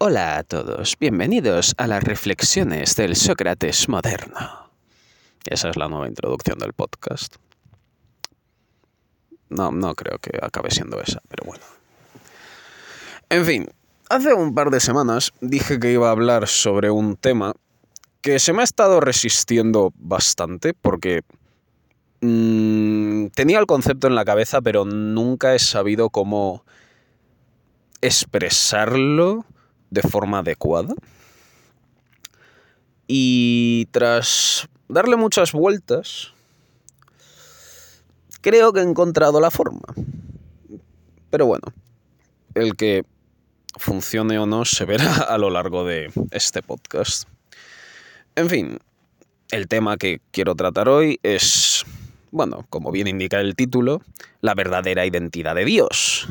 Hola a todos, bienvenidos a las reflexiones del Sócrates moderno. Esa es la nueva introducción del podcast. No, no creo que acabe siendo esa, pero bueno. En fin, hace un par de semanas dije que iba a hablar sobre un tema que se me ha estado resistiendo bastante porque mm, tenía el concepto en la cabeza, pero nunca he sabido cómo expresarlo de forma adecuada. Y tras darle muchas vueltas, creo que he encontrado la forma. Pero bueno, el que funcione o no se verá a lo largo de este podcast. En fin, el tema que quiero tratar hoy es, bueno, como bien indica el título, la verdadera identidad de Dios.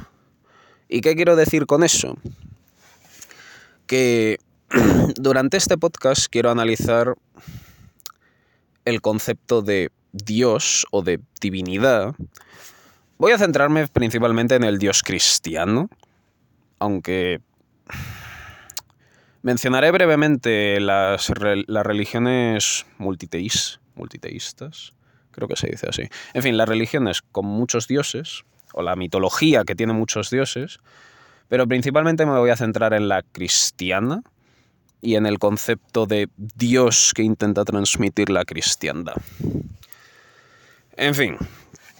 ¿Y qué quiero decir con eso? Que durante este podcast quiero analizar el concepto de Dios o de divinidad. Voy a centrarme principalmente en el Dios cristiano, aunque mencionaré brevemente las, religiones multiteís, multiteístas, creo que se dice así. En fin, las religiones con muchos dioses, o la mitología que tiene muchos dioses, pero principalmente me voy a centrar en la cristiana y en el concepto de Dios que intenta transmitir la cristiandad. En fin,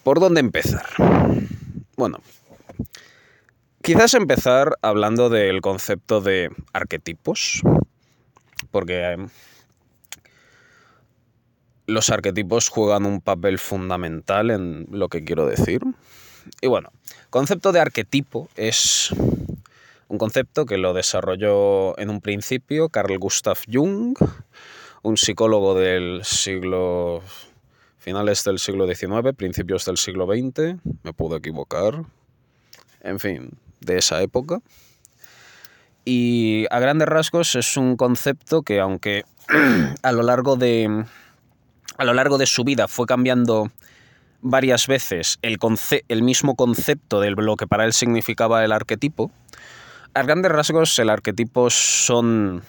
¿por dónde empezar? Bueno, quizás empezar hablando del concepto de arquetipos, porque eh, los arquetipos juegan un papel fundamental en lo que quiero decir. Y bueno, concepto de arquetipo es un concepto que lo desarrolló en un principio Carl Gustav Jung, un psicólogo del siglo finales del siglo XIX, principios del siglo XX, me puedo equivocar, en fin, de esa época. Y a grandes rasgos es un concepto que aunque a lo largo de a lo largo de su vida fue cambiando varias veces el, el mismo concepto de lo que para él significaba el arquetipo, a grandes rasgos el arquetipo son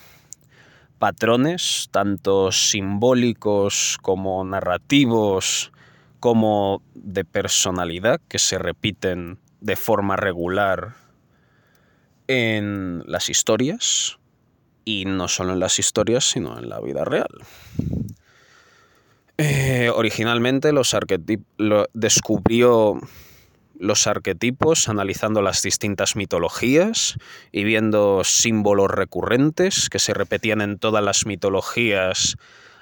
patrones, tanto simbólicos como narrativos, como de personalidad, que se repiten de forma regular en las historias, y no solo en las historias, sino en la vida real. Eh, originalmente los lo descubrió los arquetipos, analizando las distintas mitologías y viendo símbolos recurrentes que se repetían en todas las mitologías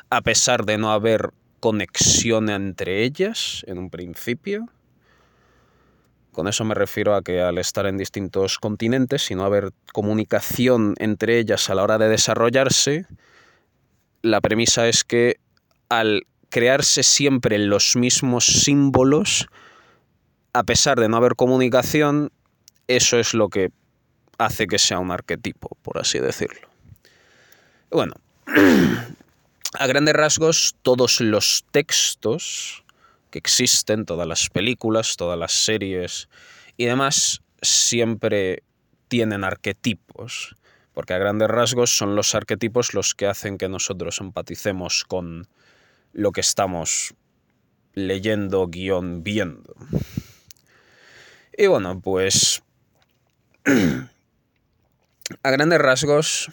a pesar de no haber conexión entre ellas en un principio. Con eso me refiero a que al estar en distintos continentes y no haber comunicación entre ellas a la hora de desarrollarse, la premisa es que al crearse siempre los mismos símbolos, a pesar de no haber comunicación, eso es lo que hace que sea un arquetipo, por así decirlo. Bueno, a grandes rasgos, todos los textos que existen, todas las películas, todas las series y demás, siempre tienen arquetipos, porque a grandes rasgos son los arquetipos los que hacen que nosotros empaticemos con lo que estamos leyendo, guion, viendo. Y bueno, pues a grandes rasgos,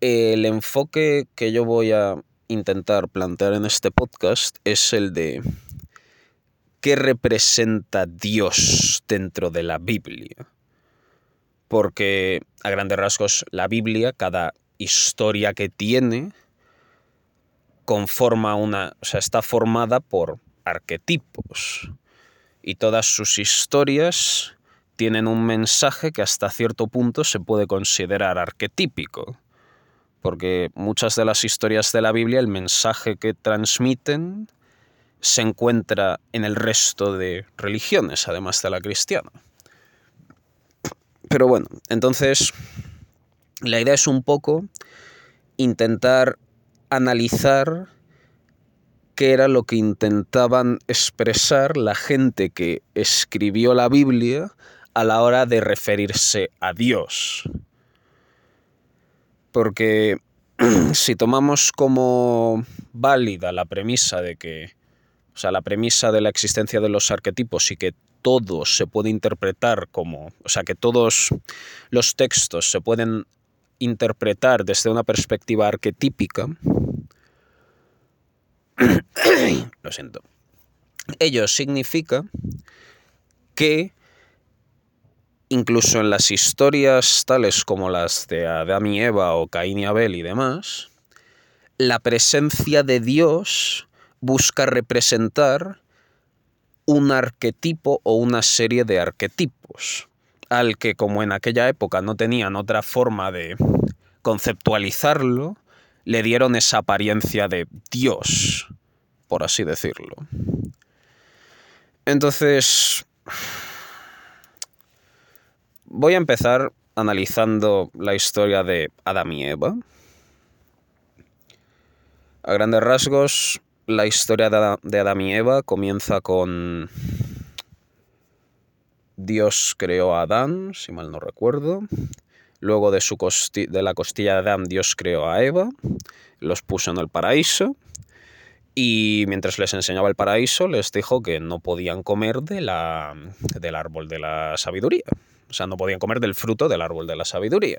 el enfoque que yo voy a intentar plantear en este podcast es el de qué representa Dios dentro de la Biblia. Porque a grandes rasgos la Biblia, cada historia que tiene, conforma una, o sea, está formada por arquetipos y todas sus historias tienen un mensaje que hasta cierto punto se puede considerar arquetípico, porque muchas de las historias de la Biblia, el mensaje que transmiten se encuentra en el resto de religiones, además de la cristiana. Pero bueno, entonces la idea es un poco intentar analizar qué era lo que intentaban expresar la gente que escribió la Biblia a la hora de referirse a Dios. Porque si tomamos como válida la premisa de que, o sea, la premisa de la existencia de los arquetipos y que todo se puede interpretar como, o sea, que todos los textos se pueden interpretar desde una perspectiva arquetípica, lo siento, ello significa que incluso en las historias tales como las de Adán y Eva o Caín y Abel y demás, la presencia de Dios busca representar un arquetipo o una serie de arquetipos, al que como en aquella época no tenían otra forma de conceptualizarlo, le dieron esa apariencia de Dios, por así decirlo. Entonces, voy a empezar analizando la historia de Adán y Eva. A grandes rasgos, la historia de Adán y Eva comienza con Dios creó a Adán, si mal no recuerdo. Luego de, su de la costilla de Adán, Dios creó a Eva, los puso en el paraíso y mientras les enseñaba el paraíso les dijo que no podían comer de la, del árbol de la sabiduría. O sea, no podían comer del fruto del árbol de la sabiduría.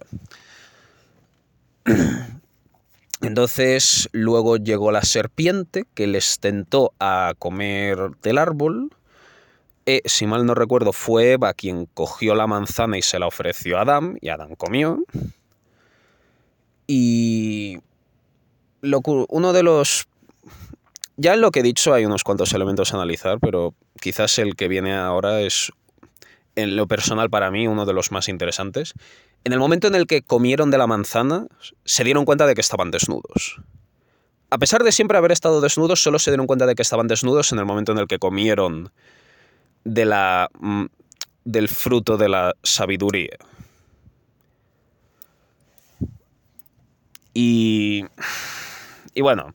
Entonces luego llegó la serpiente que les tentó a comer del árbol. E, si mal no recuerdo, fue Eva quien cogió la manzana y se la ofreció a Adán, y Adán comió. Y uno de los ya en lo que he dicho hay unos cuantos elementos a analizar, pero quizás el que viene ahora es, en lo personal para mí, uno de los más interesantes. En el momento en el que comieron de la manzana, se dieron cuenta de que estaban desnudos. A pesar de siempre haber estado desnudos, solo se dieron cuenta de que estaban desnudos en el momento en el que comieron de la, mm, del fruto de la sabiduría. Y, y bueno,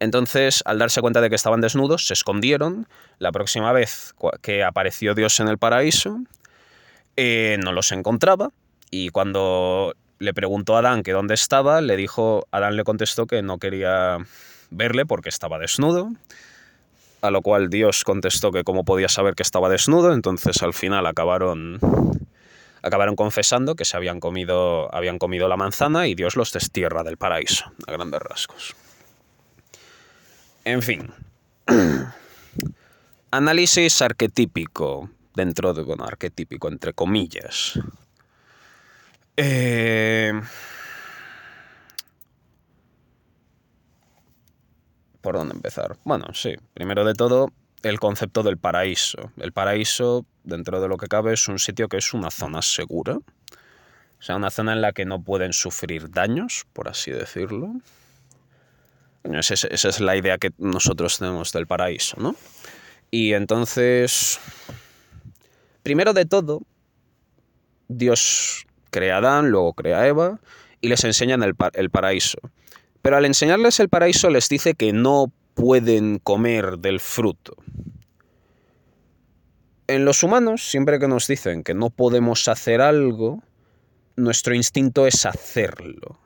entonces, al darse cuenta de que estaban desnudos, se escondieron. La próxima vez que apareció Dios en el paraíso, eh, no los encontraba. Y cuando le preguntó a Adán que dónde estaba, le dijo, Adán le contestó que no quería verle porque estaba desnudo. A lo cual Dios contestó que cómo podía saber que estaba desnudo. Entonces al final acabaron acabaron confesando que se habían comido, habían comido la manzana y Dios los destierra del paraíso, a grandes rasgos. En fin. Análisis arquetípico, dentro de, bueno, arquetípico entre comillas. Eh, ¿Por dónde empezar? Bueno, sí, primero de todo, el concepto del paraíso. El paraíso, dentro de lo que cabe, es un sitio que es una zona segura. O sea, una zona en la que no pueden sufrir daños, por así decirlo. Esa es, la idea que nosotros tenemos del paraíso, ¿no? Y entonces, primero de todo, Dios crea a Adán, luego crea a Eva y les enseña el, el paraíso. Pero al enseñarles el paraíso les dice que no pueden comer del fruto. En los humanos, siempre que nos dicen que no podemos hacer algo, nuestro instinto es hacerlo.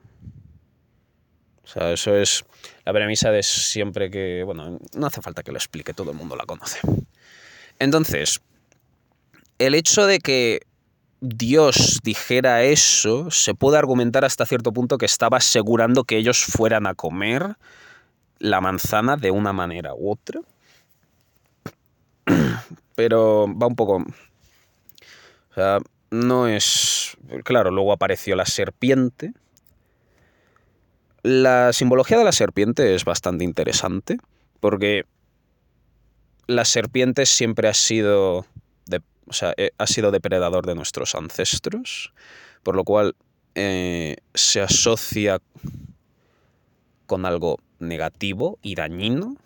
O sea, eso es la premisa de siempre que, bueno, no hace falta que lo explique, todo el mundo la conoce. Entonces, el hecho de que Dios dijera eso, se puede argumentar hasta cierto punto que estaba asegurando que ellos fueran a comer la manzana de una manera u otra. Pero va un poco... O sea, no es... Claro, luego apareció la serpiente la simbología de la serpiente es bastante interesante porque la serpiente siempre ha sido, eh, ha sido depredador de nuestros ancestros, por lo cual eh, se asocia con algo negativo y dañino.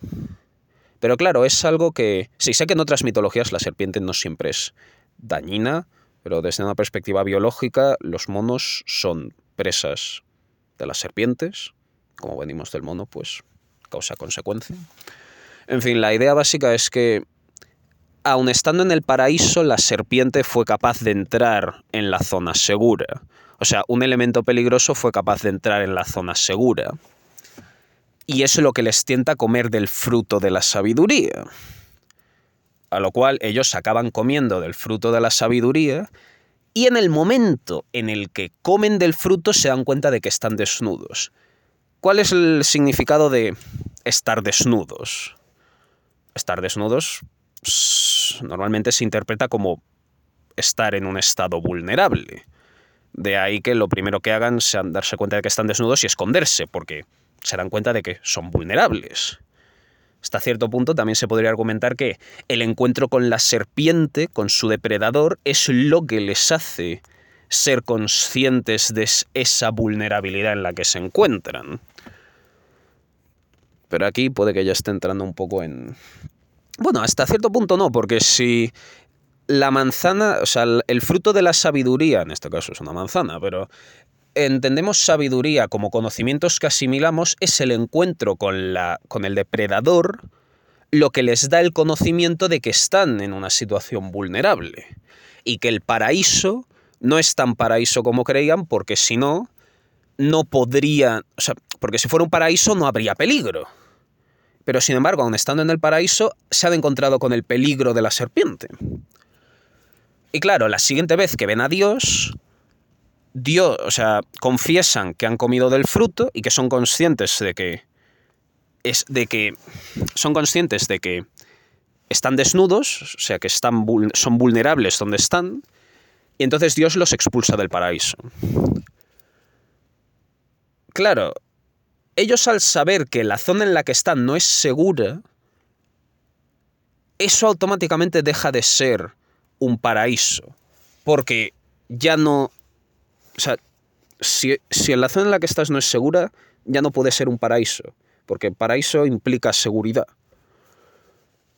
Pero claro, es algo que... Sí, sé que en otras mitologías la serpiente no siempre es dañina, pero desde una perspectiva biológica los monos son presas de las serpientes, como venimos del mono, pues causa-consecuencia. En fin, la idea básica es que, aun estando en el paraíso, la serpiente fue capaz de entrar en la zona segura. O sea, un elemento peligroso fue capaz de entrar en la zona segura. Y eso es lo que les tienta comer del fruto de la sabiduría. A lo cual ellos acaban comiendo del fruto de la sabiduría y en el momento en el que comen del fruto se dan cuenta de que están desnudos. ¿Cuál es el significado de estar desnudos? Estar desnudos normalmente se interpreta como estar en un estado vulnerable. De ahí que lo primero que hagan sea darse cuenta de que están desnudos y esconderse, porque se dan cuenta de que son vulnerables. Hasta cierto punto también se podría argumentar que el encuentro con la serpiente, con su depredador, es lo que les hace ser conscientes de esa vulnerabilidad en la que se encuentran. Pero aquí puede que ya esté entrando un poco en... Bueno, hasta cierto punto no, porque si la manzana, o sea, el fruto de la sabiduría, en este caso es una manzana, pero entendemos sabiduría como conocimientos que asimilamos, es el encuentro con, la, con el depredador lo que les da el conocimiento de que están en una situación vulnerable y que el paraíso no es tan paraíso como creían porque si no, no podría, o sea, porque si fuera un paraíso no habría peligro. Pero sin embargo, aun estando en el paraíso, se han encontrado con el peligro de la serpiente. Y claro, la siguiente vez que ven a Dios, Dios, o sea, confiesan que han comido del fruto y que son conscientes de que es de que son conscientes de que están desnudos, o sea, que están son vulnerables donde están, y entonces Dios los expulsa del paraíso. Claro, ellos al saber que la zona en la que están no es segura, eso automáticamente deja de ser un paraíso. Porque ya no... O sea, si, si en la zona en la que estás no es segura, ya no puede ser un paraíso. Porque paraíso implica seguridad.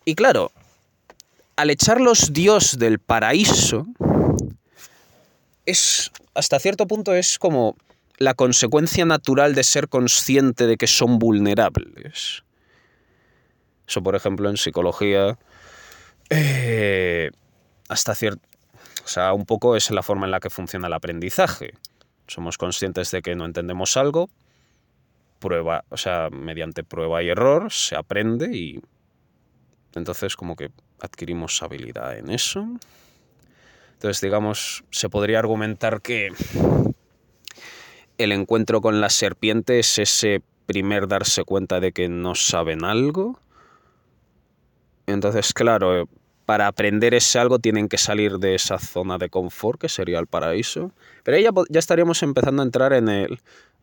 Y claro, al echarlos Dios del paraíso, es, hasta cierto punto es como la consecuencia natural de ser consciente de que son vulnerables. Eso, por ejemplo, en psicología eh, hasta cierto... O sea, un poco es la forma en la que funciona el aprendizaje. Somos conscientes de que no entendemos algo, prueba, o sea, mediante prueba y error se aprende y entonces como que adquirimos habilidad en eso. Entonces, digamos, se podría argumentar que el encuentro con la serpiente es ese primer darse cuenta de que no saben algo. Entonces, claro, para aprender ese algo tienen que salir de esa zona de confort, que sería el paraíso. Pero ahí ya, estaríamos empezando a entrar en el,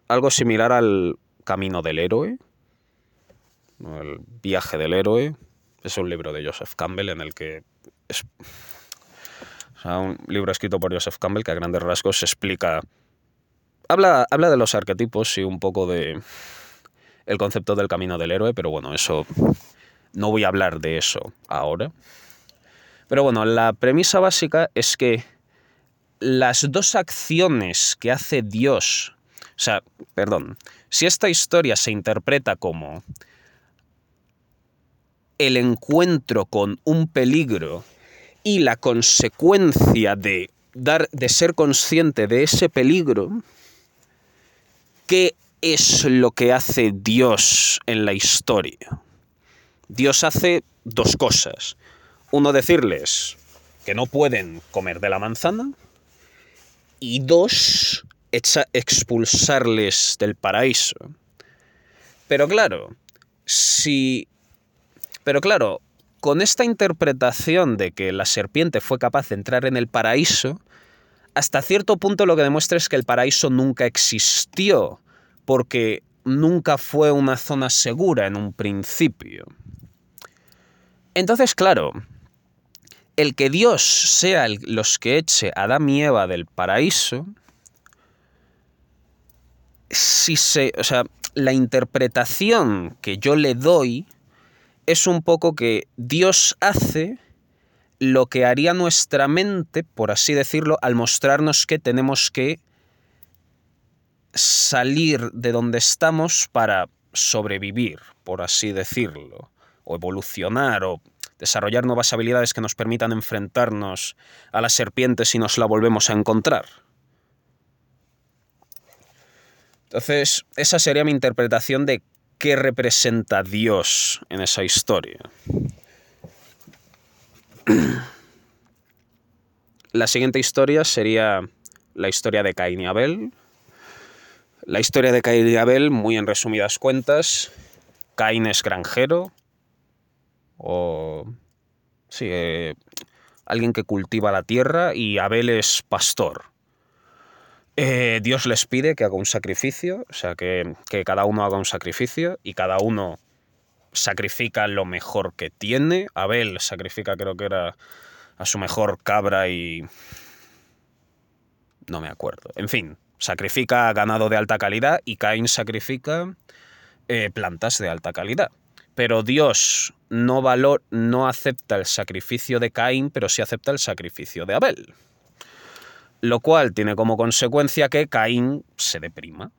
algo similar al camino del héroe, el viaje del héroe. Es un libro de Joseph Campbell en el que es un libro escrito por Joseph Campbell que a grandes rasgos explica... Habla, habla de los arquetipos y un poco de el concepto del camino del héroe, pero bueno, eso... No voy a hablar de eso ahora. Pero bueno, la premisa básica es que las dos acciones que hace Dios, o sea, perdón, si esta historia se interpreta como el encuentro con un peligro y la consecuencia de dar de ser consciente de ese peligro, ¿qué es lo que hace Dios en la historia? Dios hace dos cosas. Uno, decirles que no pueden comer de la manzana. Y dos, expulsarles del paraíso. Pero claro, si... Pero claro, con esta interpretación de que la serpiente fue capaz de entrar en el paraíso, hasta cierto punto lo que demuestra es que el paraíso nunca existió, porque nunca fue una zona segura en un principio. Entonces, claro, el que Dios sea los que eche a Adán y Eva del paraíso, si se, o sea, la interpretación que yo le doy es un poco que Dios hace lo que haría nuestra mente, por así decirlo, al mostrarnos que tenemos que salir de donde estamos para sobrevivir, por así decirlo, o evolucionar, o desarrollar nuevas habilidades que nos permitan enfrentarnos a la serpiente si nos la volvemos a encontrar. Entonces, esa sería mi interpretación de qué representa Dios en esa historia. La siguiente historia sería la historia de Caín y Abel. La historia de Caín y Abel, muy en resumidas cuentas, Caín es granjero, o sí, eh, alguien que cultiva la tierra, y Abel es pastor. Eh, Dios les pide que haga un sacrificio, o sea, que, que cada uno haga un sacrificio y cada uno sacrifica lo mejor que tiene. Abel sacrifica, creo que era a su mejor cabra y... No me acuerdo. En fin, sacrifica ganado de alta calidad y Caín sacrifica eh, plantas de alta calidad. Pero Dios no, valor, no acepta el sacrificio de Caín, pero sí acepta el sacrificio de Abel. Lo cual tiene como consecuencia que Caín se deprima.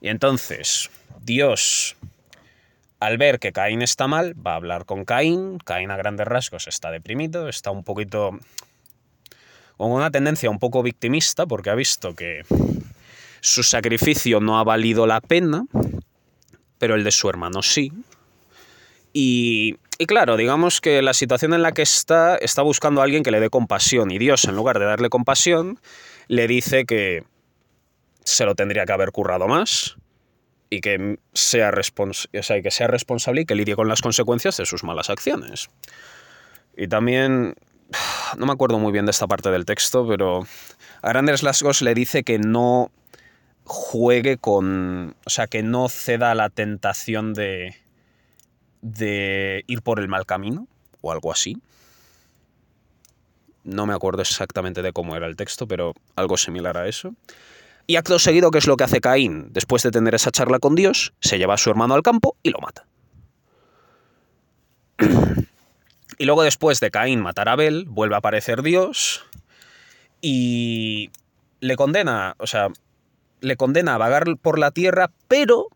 Y entonces Dios, al ver que Caín está mal, va a hablar con Caín. Caín a grandes rasgos está deprimido, está un poquito con una tendencia un poco victimista porque ha visto que su sacrificio no ha valido la pena, pero el de su hermano sí. Y, claro, digamos que la situación en la que está está buscando a alguien que le dé compasión y Dios, en lugar de darle compasión, le dice que se lo tendría que haber currado más y que sea, que sea responsable y que lidie con las consecuencias de sus malas acciones. Y también no me acuerdo muy bien de esta parte del texto, pero a grandes rasgos le dice que no juegue con, o sea, que no ceda a la tentación de, de ir por el mal camino o algo así. No me acuerdo exactamente de cómo era el texto, pero algo similar a eso. Y acto seguido, ¿qué es lo que hace Caín? Después de tener esa charla con Dios, se lleva a su hermano al campo y lo mata. Y luego después de Caín matar a Abel, vuelve a aparecer Dios y le condena, o sea, le condena a vagar por la tierra, pero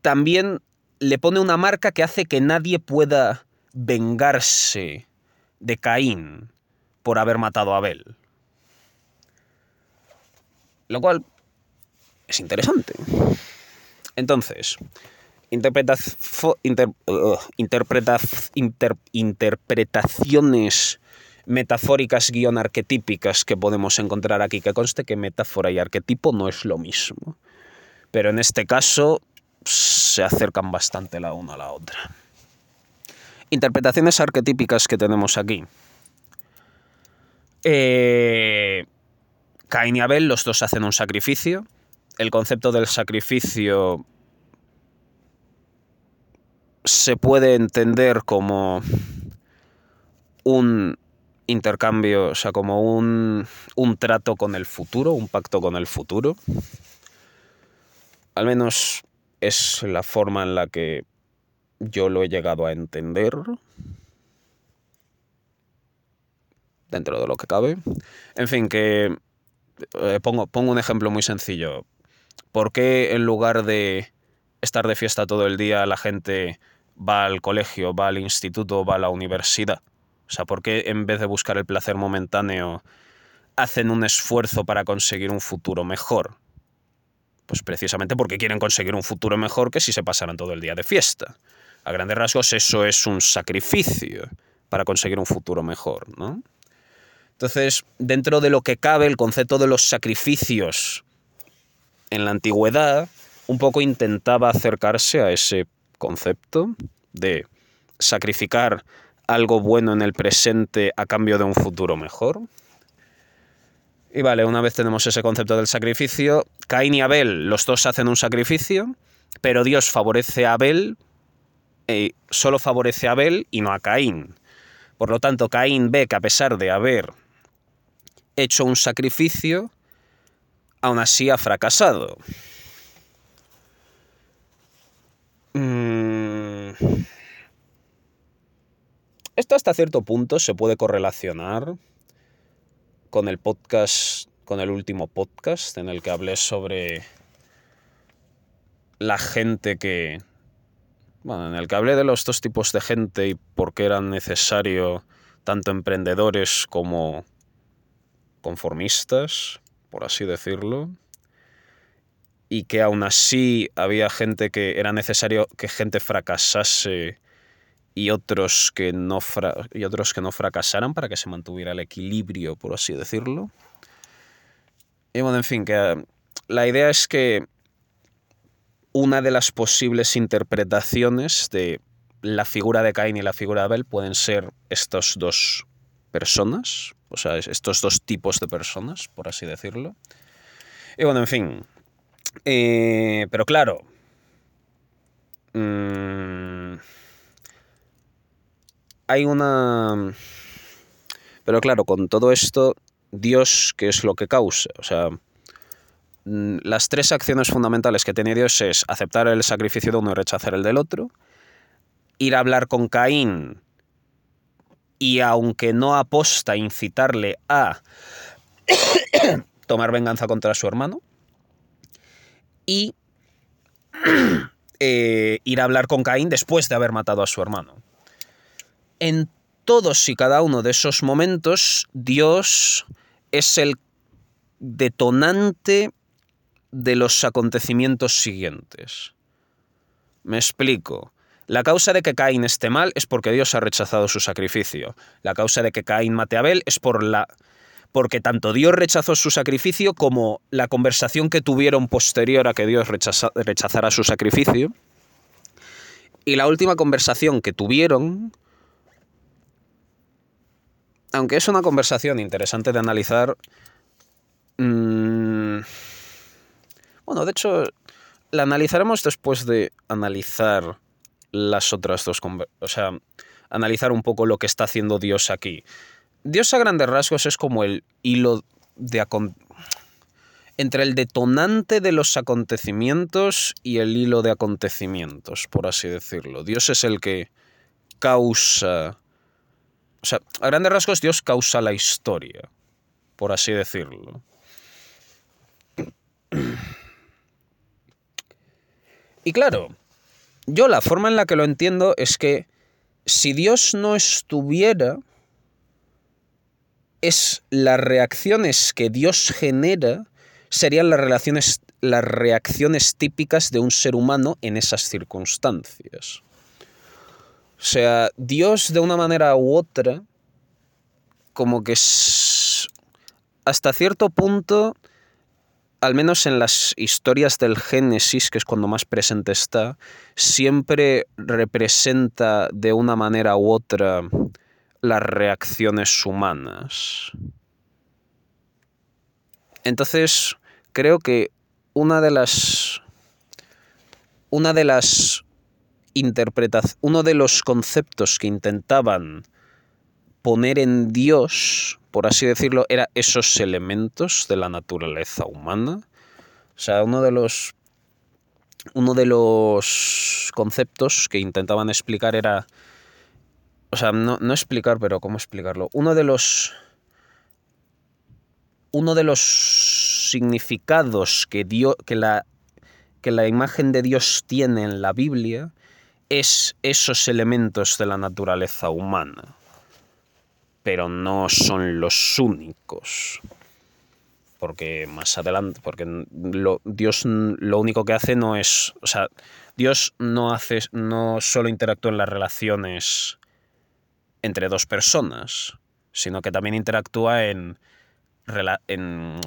también le pone una marca que hace que nadie pueda vengarse de Caín por haber matado a Abel. Lo cual es interesante. Entonces, interpretaciones metafóricas arquetípicas que podemos encontrar aquí, que conste que metáfora y arquetipo no es lo mismo. Pero en este caso se acercan bastante la una a la otra. Interpretaciones arquetípicas que tenemos aquí. Eh, Caín y Abel, los dos hacen un sacrificio. El concepto del sacrificio se puede entender como un intercambio, o sea, como un, un, trato con el futuro, un pacto con el futuro. Al menos es la forma en la que yo lo he llegado a entender. Dentro de lo que cabe. En fin, que eh, pongo, pongo un ejemplo muy sencillo. ¿Por qué en lugar de estar de fiesta todo el día la gente va al colegio, va al instituto, va a la universidad. O sea, ¿por qué en vez de buscar el placer momentáneo hacen un esfuerzo para conseguir un futuro mejor? Pues precisamente porque quieren conseguir un futuro mejor que si se pasaran todo el día de fiesta. A grandes rasgos eso es un sacrificio para conseguir un futuro mejor, ¿no? Entonces, dentro de lo que cabe, el concepto de los sacrificios en la antigüedad un poco intentaba acercarse a ese concepto de sacrificar algo bueno en el presente a cambio de un futuro mejor. Y vale, una vez tenemos ese concepto del sacrificio, Caín y Abel, los dos hacen un sacrificio, pero Dios favorece a Abel, y solo favorece a Abel y no a Caín. Por lo tanto, Caín ve que a pesar de haber hecho un sacrificio, aún así ha fracasado. Mm. Esto hasta cierto punto se puede correlacionar con el podcast, con el último podcast en el que hablé sobre la gente que... Bueno, en el que hablé de los dos tipos de gente y por qué eran necesario tanto emprendedores como conformistas, por así decirlo. y que aún así había gente que era necesario que gente fracasase y otros que no, y otros que no fracasaran para que se mantuviera el equilibrio, por así decirlo. Y bueno, en fin, que eh, la idea es que una de las posibles interpretaciones de la figura de Caín y la figura de Abel pueden ser estos dos personas, o sea, estos dos tipos de personas, por así decirlo. Y bueno, en fin. Eh, pero claro. Mmm, hay una... Pero claro, con todo esto, Dios, ¿qué es lo que causa? O sea, mm, las tres acciones fundamentales que tiene Dios es aceptar el sacrificio de uno y rechazar el del otro, ir a hablar con Caín y aunque no aposta, incitarle a tomar venganza contra su hermano, y eh, ir a hablar con Caín después de haber matado a su hermano en todos y cada uno de esos momentos, Dios es el detonante de los acontecimientos siguientes. Me explico. La causa de que Caín esté mal es porque Dios ha rechazado su sacrificio. La causa de que Caín mate a Abel es por la porque tanto Dios rechazó su sacrificio como la conversación que tuvieron posterior a que Dios rechazara su sacrificio. Y la última conversación que tuvieron aunque es una conversación interesante de analizar, mm, bueno, de hecho, la analizaremos después de analizar las otras dos, o sea, analizar un poco lo que está haciendo Dios aquí. Dios a grandes rasgos es como el hilo de entre el detonante de los acontecimientos y el hilo de acontecimientos, por así decirlo. Dios es el que causa o sea, a grandes rasgos Dios causa la historia, por así decirlo. Y claro, yo la forma en la que lo entiendo es que si Dios no estuviera, es las reacciones que Dios genera serían las, relaciones, las reacciones típicas de un ser humano en esas circunstancias. O sea, Dios de una manera u otra, como que hasta cierto punto, al menos en las historias del Génesis, que es cuando más presente está, siempre representa de una manera u otra las reacciones humanas. Entonces, creo que una de las. Una de las uno de los conceptos que intentaban poner en Dios, por así decirlo, era esos elementos de la naturaleza humana. O sea, uno de los uno de los conceptos que intentaban explicar era o sea, no, no explicar, pero ¿cómo explicarlo? Uno de los uno de los significados que, dio, que, la, que la imagen de Dios tiene en la Biblia es esos elementos de la naturaleza humana, pero no son los únicos. Porque más adelante, porque Dios lo único que hace no es, o sea, Dios no hace, no solo interactúa en las relaciones entre dos personas, sino que también interactúa en,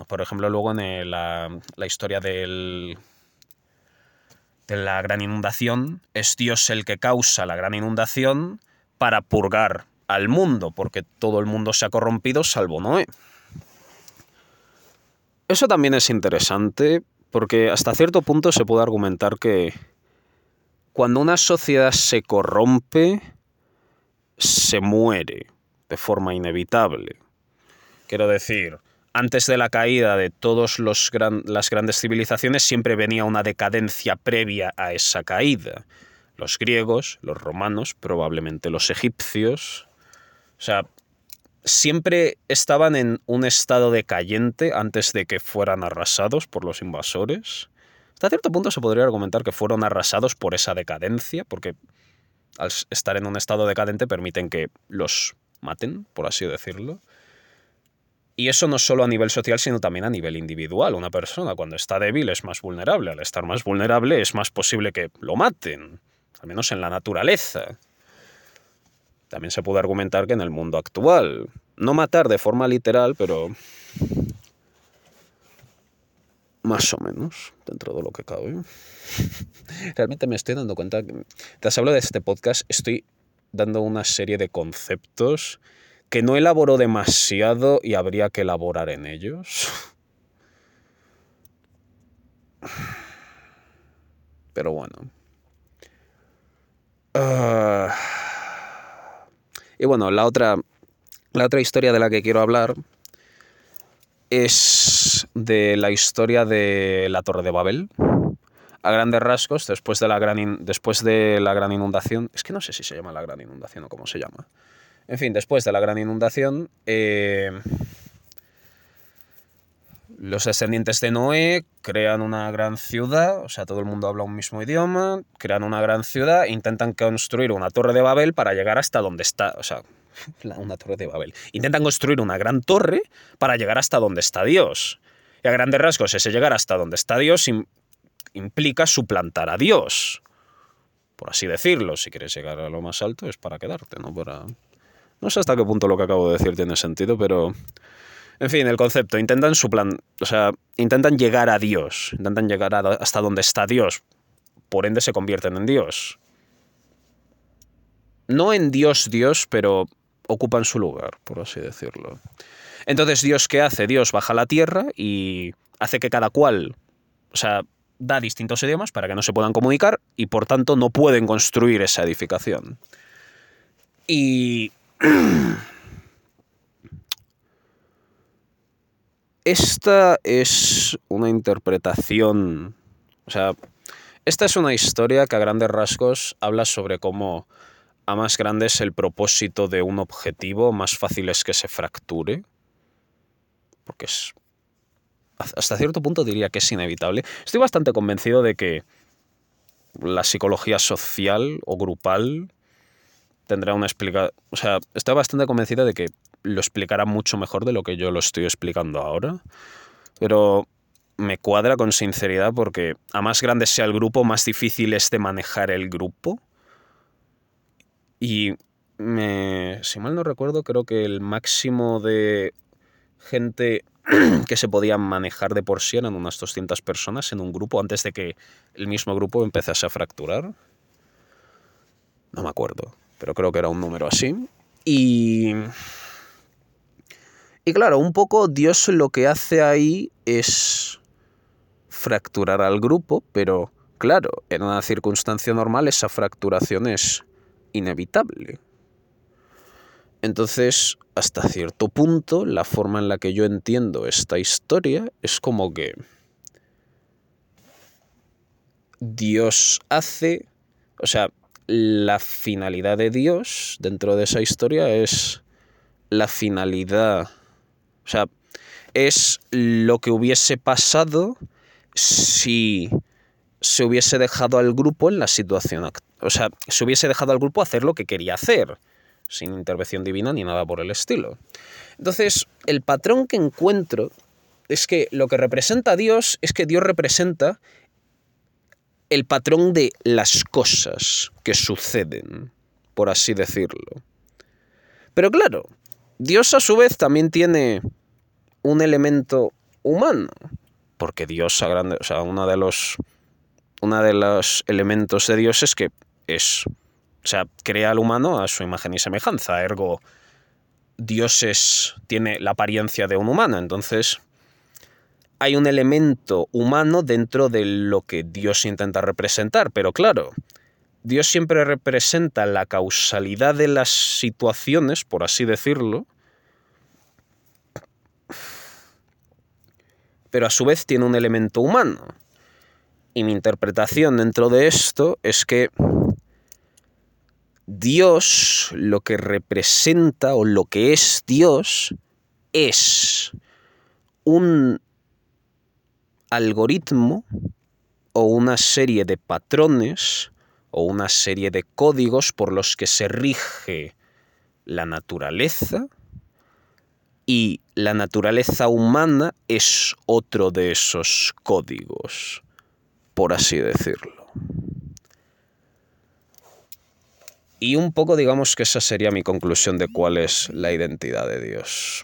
por ejemplo, luego en la, la historia del de la gran inundación, es Dios el que causa la gran inundación para purgar al mundo, porque todo el mundo se ha corrompido salvo Noé. Eso también es interesante porque hasta cierto punto se puede argumentar que cuando una sociedad se corrompe, se muere de forma inevitable. Quiero decir, antes de la caída de todas las grandes civilizaciones siempre venía una decadencia previa a esa caída. Los griegos, los romanos, probablemente los egipcios. O sea, siempre estaban en un estado decayente antes de que fueran arrasados por los invasores. Hasta cierto punto se podría argumentar que fueron arrasados por esa decadencia, porque al estar en un estado decadente permiten que los maten, por así decirlo. Y eso no solo a nivel social, sino también a nivel individual. Una persona cuando está débil es más vulnerable. Al estar más vulnerable es más posible que lo maten, al menos en la naturaleza. También se puede argumentar que en el mundo actual, no matar de forma literal, pero más o menos, dentro de lo que cabe. Realmente me estoy dando cuenta, que, tras hablo de este podcast, estoy dando una serie de conceptos que no elaboro demasiado y habría que elaborar en ellos. Pero bueno. Uh, y bueno, la otra, la otra historia de la que quiero hablar es de la historia de la Torre de Babel. A grandes rasgos, después de la gran, después de la gran inundación, es que no sé si se llama la gran inundación o cómo se llama. En fin, después de la gran inundación, eh, los descendientes de Noé crean una gran ciudad, o sea, todo el mundo habla un mismo idioma, crean una gran ciudad, intentan construir una torre de Babel para llegar hasta donde está, o sea, una torre de Babel. Intentan construir una gran torre para llegar hasta donde está Dios. Y a grandes rasgos, ese llegar hasta donde está Dios implica suplantar a Dios. Por así decirlo, si quieres llegar a lo más alto es para quedarte, no para... No sé hasta qué punto lo que acabo de decir tiene sentido, pero en fin, el concepto. Intentan su plan, o sea, intentan llegar a Dios, intentan llegar hasta donde está Dios. Por ende se convierten en Dios. No en Dios Dios, pero ocupan su lugar, por así decirlo. Entonces, ¿Dios qué hace? Dios baja a la tierra y hace que cada cual, o sea, da distintos idiomas para que no se puedan comunicar y por tanto no pueden construir esa edificación. Y Esta es una interpretación, o sea, esta es una historia que a grandes rasgos habla sobre cómo a más grande es el propósito de un objetivo, más fácil es que se fracture. Porque es... Hasta cierto punto diría que es inevitable. Estoy bastante convencido de que la psicología social o grupal tendrá una explicación... O sea, estoy bastante convencido de que lo explicará mucho mejor de lo que yo lo estoy explicando ahora. Pero me cuadra con sinceridad porque a más grande sea el grupo, más difícil es de manejar el grupo. Y me, si mal no recuerdo, creo que el máximo de gente que se podía manejar de por sí eran unas 200 personas en un grupo antes de que el mismo grupo empezase a fracturar. No me acuerdo, pero creo que era un número así. Y y claro, un poco Dios lo que hace ahí es fracturar al grupo, pero claro, en una circunstancia normal esa fracturación es inevitable. Entonces, hasta cierto punto, la forma en la que yo entiendo esta historia es como que Dios hace, o sea, la finalidad de Dios dentro de esa historia es la finalidad o sea, es lo que hubiese pasado si se hubiese dejado al grupo en la situación. O sea, se hubiese dejado al grupo hacer lo que quería hacer, sin intervención divina ni nada por el estilo. Entonces, el patrón que encuentro es que lo que representa a Dios es que Dios representa el patrón de las cosas que suceden, por así decirlo. Pero claro, Dios a su vez también tiene un elemento humano, porque Dios, a grande, o sea, uno de los, una de los elementos de Dios es que es, o sea, crea al humano a su imagen y semejanza, ergo Dios es, tiene la apariencia de un humano, entonces hay un elemento humano dentro de lo que Dios intenta representar, pero claro, Dios siempre representa la causalidad de las situaciones, por así decirlo, pero a su vez tiene un elemento humano. Y mi interpretación dentro de esto es que Dios lo que representa o lo que es Dios es un algoritmo o una serie de patrones o una serie de códigos por los que se rige la naturaleza Y la naturaleza humana es otro de esos códigos, por así decirlo. Y un poco digamos que esa sería mi conclusión de cuál es la identidad de Dios.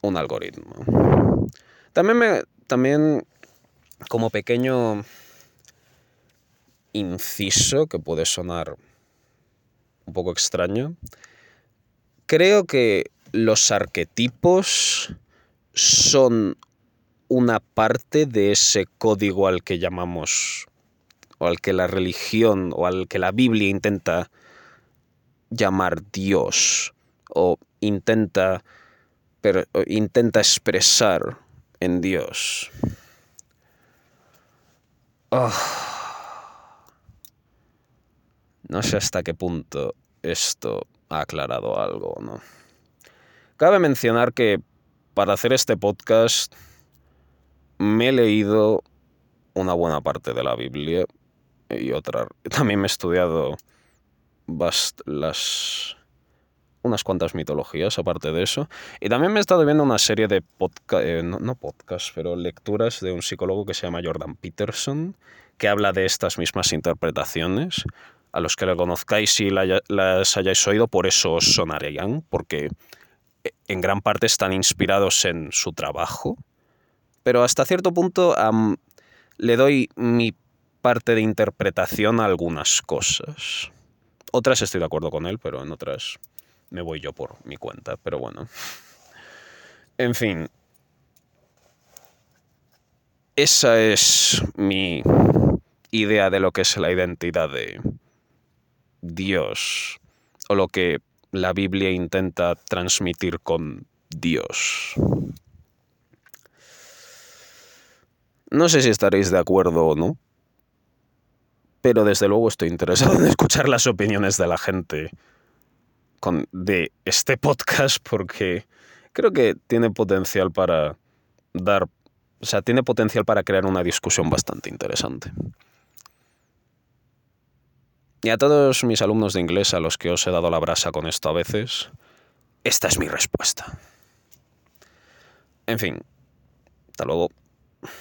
Un algoritmo. También me. También. Como pequeño inciso que puede sonar un poco extraño. Creo que los arquetipos son una parte de ese código al que llamamos, o al que la religión, o al que la Biblia intenta llamar Dios, o intenta, intenta expresar en Dios. Ah. No sé hasta qué punto esto ha aclarado algo, ¿no? Cabe mencionar que para hacer este podcast me he leído una buena parte de la Biblia y otra. También me he estudiado unas cuantas mitologías aparte de eso. Y también me he estado viendo una serie de podcast, eh, no, no podcasts, pero lecturas de un psicólogo que se llama Jordan Peterson, que habla de estas mismas interpretaciones. A los que le conozcáis y las hayáis oído, por eso os sonarían, porque en gran parte están inspirados en su trabajo, pero hasta cierto punto le doy mi parte de interpretación a algunas cosas. Otras estoy de acuerdo con él, pero en otras me voy yo por mi cuenta, pero bueno. En fin. Esa es mi idea de lo que es la identidad de Dios, o lo que la Biblia intenta transmitir con Dios. No sé si estaréis de acuerdo o no, pero desde luego estoy interesado en escuchar las opiniones de la gente con, de este podcast porque creo que tiene potencial para dar, o sea, tiene potencial para crear una discusión bastante interesante. Y a todos mis alumnos de inglés a los que os he dado la brasa con esto a veces, esta es mi respuesta. En fin, hasta luego.